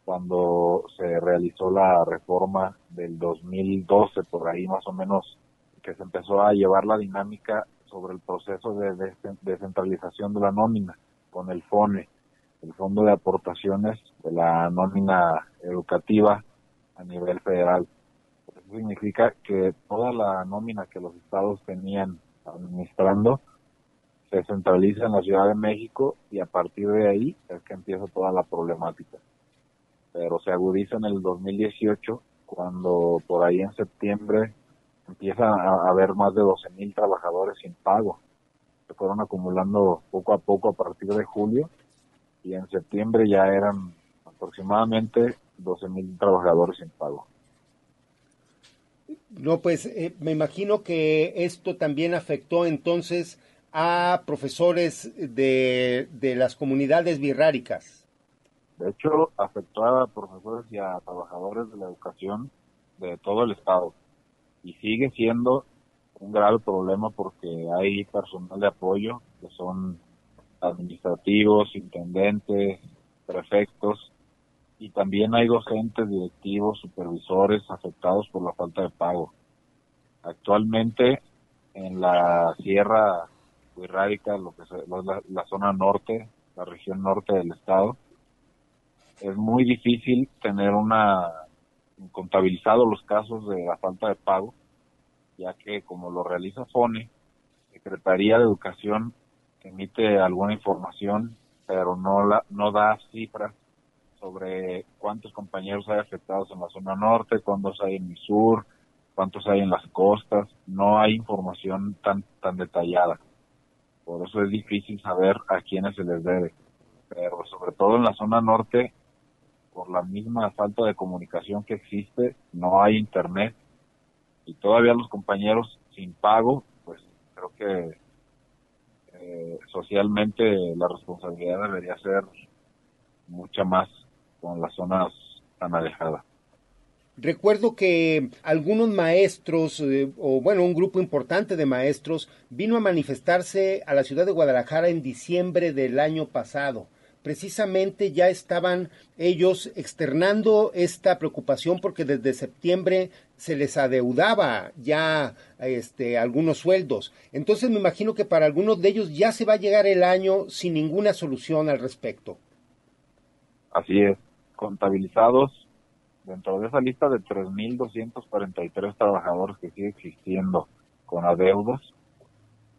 cuando se realizó la reforma del 2012, por ahí más o menos, que se empezó a llevar la dinámica sobre el proceso de descentralización de la nómina con el FONE, el Fondo de Aportaciones de la Nómina Educativa a nivel federal. Eso significa que toda la nómina que los estados tenían administrando se centraliza en la Ciudad de México y a partir de ahí es que empieza toda la problemática pero se agudiza en el 2018 cuando por ahí en septiembre empieza a haber más de 12 mil trabajadores sin pago. Se fueron acumulando poco a poco a partir de julio y en septiembre ya eran aproximadamente 12 mil trabajadores sin pago. No, pues eh, me imagino que esto también afectó entonces a profesores de, de las comunidades birráricas. De hecho, afectó a profesores y a trabajadores de la educación de todo el estado. Y sigue siendo un grave problema porque hay personal de apoyo que son administrativos, intendentes, prefectos, y también hay docentes, directivos, supervisores afectados por la falta de pago. Actualmente en la Sierra Huirrárica, lo que es la zona norte, la región norte del estado, es muy difícil tener una contabilizado los casos de la falta de pago, ya que como lo realiza FONE, Secretaría de Educación emite alguna información, pero no la no da cifras sobre cuántos compañeros hay afectados en la zona norte, cuántos hay en el sur, cuántos hay en las costas, no hay información tan tan detallada. Por eso es difícil saber a quiénes se les debe. Pero sobre todo en la zona norte por la misma falta de comunicación que existe, no hay internet y todavía los compañeros sin pago, pues creo que eh, socialmente la responsabilidad debería ser mucha más con las zonas tan alejadas. Recuerdo que algunos maestros, eh, o bueno, un grupo importante de maestros, vino a manifestarse a la ciudad de Guadalajara en diciembre del año pasado precisamente ya estaban ellos externando esta preocupación porque desde septiembre se les adeudaba ya este algunos sueldos. Entonces me imagino que para algunos de ellos ya se va a llegar el año sin ninguna solución al respecto. Así es, contabilizados dentro de esa lista de 3.243 trabajadores que sigue existiendo con adeudos,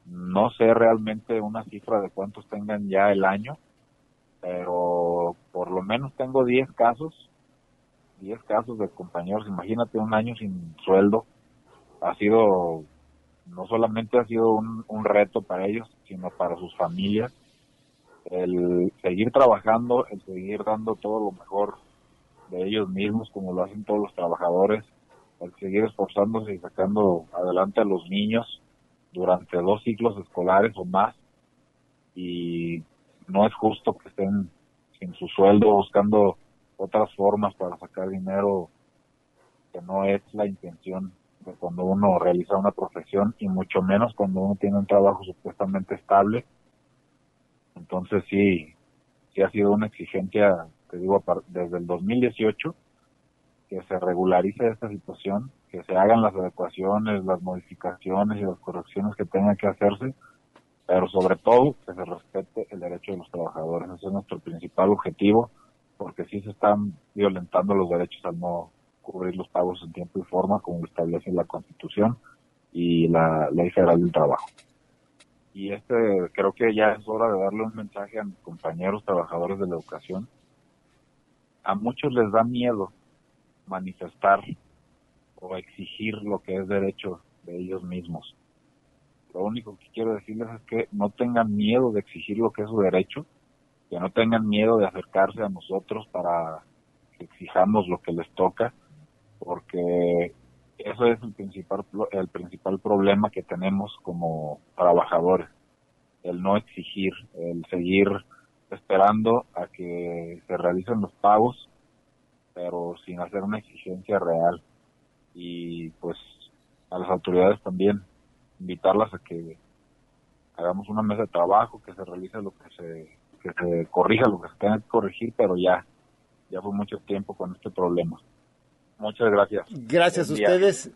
no sé realmente una cifra de cuántos tengan ya el año, pero por lo menos tengo 10 casos, 10 casos de compañeros, imagínate un año sin sueldo, ha sido, no solamente ha sido un, un reto para ellos, sino para sus familias, el seguir trabajando, el seguir dando todo lo mejor de ellos mismos, como lo hacen todos los trabajadores, el seguir esforzándose y sacando adelante a los niños durante dos ciclos escolares o más, y no es justo que estén sin su sueldo buscando otras formas para sacar dinero que no es la intención de cuando uno realiza una profesión y mucho menos cuando uno tiene un trabajo supuestamente estable. Entonces sí, sí ha sido una exigencia, te digo, desde el 2018 que se regularice esta situación, que se hagan las adecuaciones, las modificaciones y las correcciones que tengan que hacerse pero sobre todo que se respete el derecho de los trabajadores. Ese es nuestro principal objetivo, porque sí se están violentando los derechos al no cubrir los pagos en tiempo y forma, como establece la Constitución y la Ley Federal del Trabajo. Y este creo que ya es hora de darle un mensaje a mis compañeros trabajadores de la educación. A muchos les da miedo manifestar o exigir lo que es derecho de ellos mismos lo único que quiero decirles es que no tengan miedo de exigir lo que es su derecho, que no tengan miedo de acercarse a nosotros para que exijamos lo que les toca, porque eso es el principal el principal problema que tenemos como trabajadores, el no exigir, el seguir esperando a que se realicen los pagos, pero sin hacer una exigencia real. Y pues a las autoridades también invitarlas a que hagamos una mesa de trabajo, que se realice lo que se, que se corrija lo que se tenga que corregir, pero ya, ya fue mucho tiempo con este problema. Muchas gracias. Gracias a ustedes.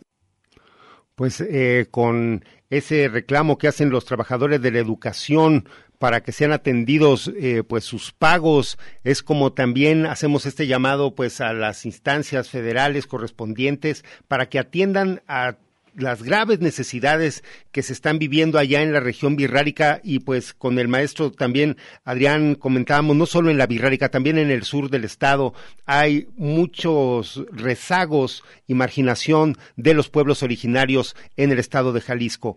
Pues eh, con ese reclamo que hacen los trabajadores de la educación para que sean atendidos eh, pues sus pagos es como también hacemos este llamado pues a las instancias federales correspondientes para que atiendan a las graves necesidades que se están viviendo allá en la región birrárica y pues con el maestro también Adrián comentábamos no solo en la birrárica también en el sur del estado hay muchos rezagos y marginación de los pueblos originarios en el estado de Jalisco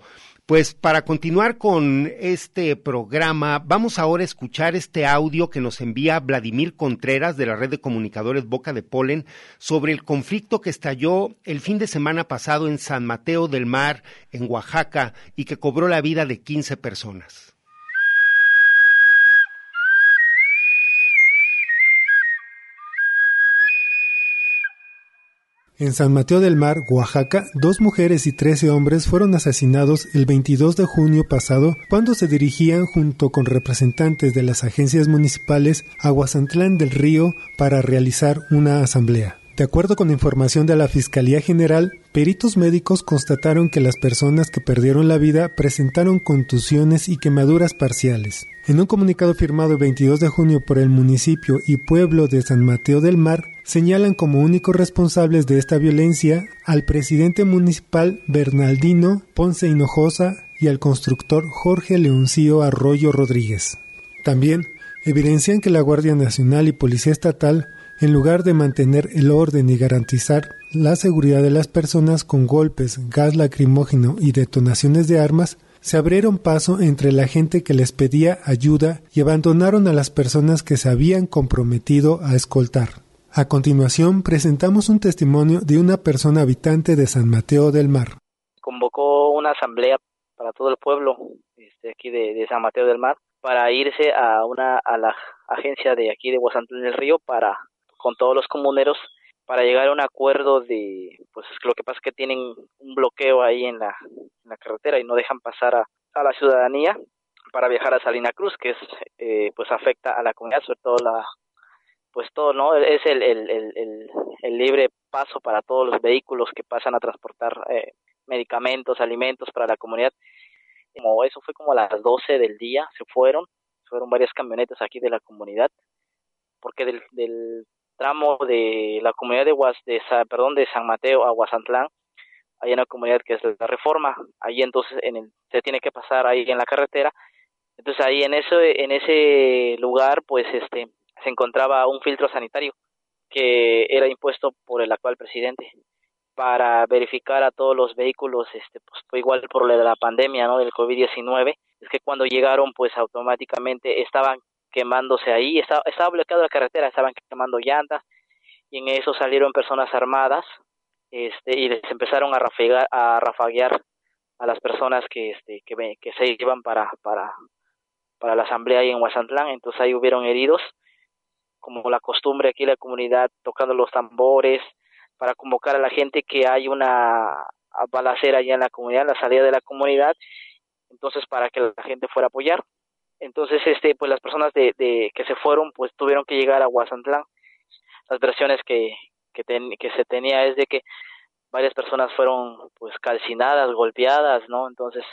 Pues para continuar con este programa, vamos ahora a escuchar este audio que nos envía Vladimir Contreras de la red de comunicadores Boca de Polen sobre el conflicto que estalló el fin de semana pasado en San Mateo del Mar, en Oaxaca, y que cobró la vida de 15 personas. En San Mateo del Mar, Oaxaca, dos mujeres y trece hombres fueron asesinados el 22 de junio pasado cuando se dirigían junto con representantes de las agencias municipales a Guasantlán del Río para realizar una asamblea. De acuerdo con información de la Fiscalía General, peritos médicos constataron que las personas que perdieron la vida presentaron contusiones y quemaduras parciales. En un comunicado firmado el 22 de junio por el municipio y pueblo de San Mateo del Mar, señalan como únicos responsables de esta violencia al presidente municipal Bernaldino Ponce Hinojosa y al constructor Jorge Leoncío Arroyo Rodríguez. También evidencian que la Guardia Nacional y Policía Estatal en lugar de mantener el orden y garantizar la seguridad de las personas con golpes, gas lacrimógeno y detonaciones de armas, se abrieron paso entre la gente que les pedía ayuda y abandonaron a las personas que se habían comprometido a escoltar. A continuación presentamos un testimonio de una persona habitante de San Mateo del Mar. Convocó una asamblea para todo el pueblo este, aquí de, San Mateo del Mar para irse a una a la agencia de aquí de Guasantón del Río para con todos los comuneros para llegar a un acuerdo de, pues lo que pasa es que tienen un bloqueo ahí en la, carretera y no dejan pasar a, a, la ciudadanía para viajar a Salina Cruz, que es, eh, pues afecta a la comunidad, sobre todo la, pues todo, ¿no? Es el, el, el, el, libre paso para todos los vehículos que pasan a transportar eh, medicamentos, alimentos para la comunidad. Como eso fue como a las 12 del día, se fueron, fueron varias camionetas aquí de la comunidad, porque del, del tramo de la comunidad de, de, perdón, de San Mateo a Guasantlán, hay una comunidad que es la Reforma, ahí entonces en el, se tiene que pasar ahí en la carretera, entonces ahí en ese, en ese lugar pues este se encontraba un filtro sanitario que era impuesto por el actual presidente para verificar a todos los vehículos, este, pues fue igual por la pandemia, ¿no? Del COVID-19, es que cuando llegaron, pues automáticamente estaban quemándose ahí, estaba, estaba bloqueada la carretera, estaban quemando llantas y en eso salieron personas armadas este, y les empezaron a, rafaguear, a rafaguear a las personas que, este, que, se iban para, para, para la asamblea ahí en Huasantlán, entonces ahí hubieron heridos, como la costumbre aquí la comunidad, tocando los tambores, para convocar a la gente que hay una balacera allá en la comunidad, la salida de la comunidad, entonces para que la gente fuera a apoyar. Entonces, este, pues las personas de, de que se fueron, pues tuvieron que llegar a Guasantlán. Las versiones que, que, que se tenía es de que varias personas fueron pues calcinadas, golpeadas, ¿no? Entonces,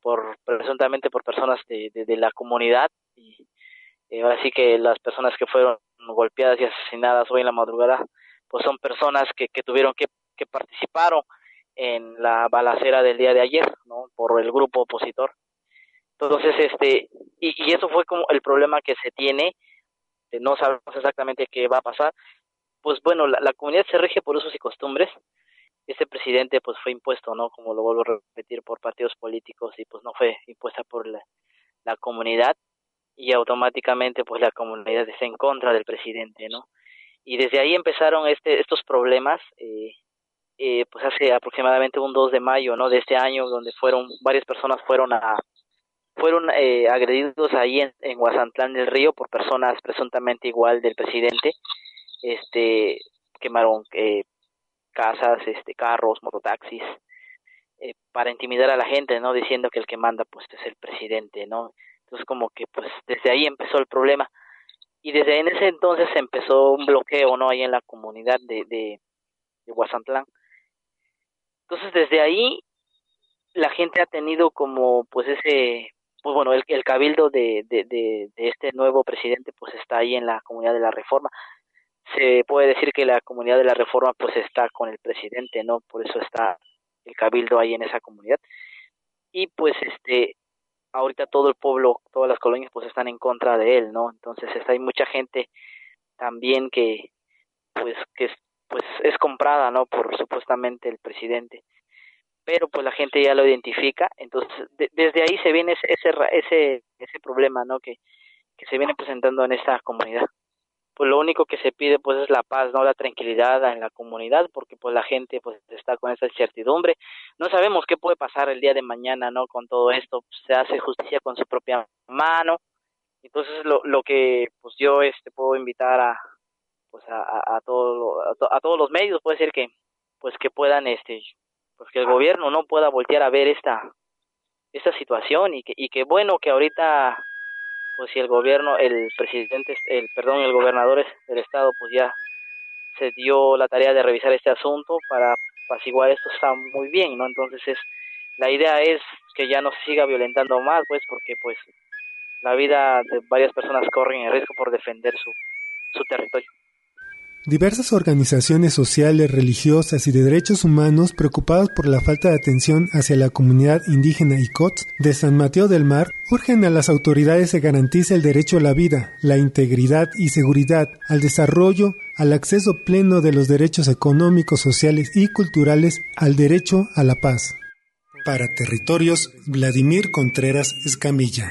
por presuntamente por personas de, de, la comunidad y eh, ahora que las personas que fueron golpeadas y asesinadas hoy en la madrugada, pues son personas que, que tuvieron que, que participaron en la balacera del día de ayer, ¿no? Por el grupo opositor. Entonces, este, y, y eso fue como el problema que se tiene, no sabemos exactamente qué va a pasar. Pues bueno, la, comunidad se rige por usos y costumbres. Este presidente pues fue impuesto, ¿no? Como lo vuelvo a repetir, por partidos políticos y pues no fue impuesta por la, la comunidad y automáticamente pues la comunidad está en contra del presidente, ¿no? Y desde ahí empezaron este, estos problemas, eh, eh, pues hace aproximadamente un 2 de mayo, ¿no? De este año, donde fueron, varias personas fueron a, fueron eh, agredidos ahí en, en Guasantlán del Río por personas presuntamente igual del presidente. Este quemaron eh, casas, este carros, mototaxis eh, para intimidar a la gente, no diciendo que el que manda pues es el presidente, ¿no? Entonces como que pues desde ahí empezó el problema y desde en ese entonces empezó un bloqueo, ¿no? Ahí en la comunidad de de, de Guasantlán. Entonces desde ahí la gente ha tenido como pues ese pues bueno, el, el cabildo de, de, de, este nuevo presidente pues está ahí en la comunidad de la reforma. Se puede decir que la comunidad de la reforma pues está con el presidente, ¿no? Por eso está el cabildo ahí en esa comunidad. Y pues este, ahorita todo el pueblo, todas las colonias pues están en contra de él, ¿no? Entonces está, hay mucha gente también que pues que pues es comprada, ¿no? Por supuestamente el presidente pero pues la gente ya lo identifica, entonces desde ahí se viene ese, ese, ese problema, ¿no? Que, que se viene presentando en esta comunidad. Pues lo único que se pide pues es la paz, no la tranquilidad en la comunidad, porque pues la gente pues está con esa incertidumbre. No sabemos qué puede pasar el día de mañana, ¿no? Con todo esto, se hace justicia con su propia mano. Entonces lo, lo que pues yo este puedo invitar a pues a, a, a, a, a todos los medios, puede ser que pues que puedan este pues que el gobierno no pueda voltear a ver esta esta situación y que y que bueno que ahorita pues si el gobierno el presidente el perdón el gobernador del estado pues ya se dio la tarea de revisar este asunto para apaciguar esto está muy bien no entonces es la idea es que ya no se siga violentando más pues porque pues la vida de varias personas corren el riesgo por defender su su territorio Diversas organizaciones sociales, religiosas y de derechos humanos preocupadas por la falta de atención hacia la comunidad indígena Icots de San Mateo del Mar urgen a las autoridades se garantice el derecho a la vida, la integridad y seguridad, al desarrollo, al acceso pleno de los derechos económicos, sociales y culturales, al derecho a la paz. Para Territorios, Vladimir Contreras Escamilla.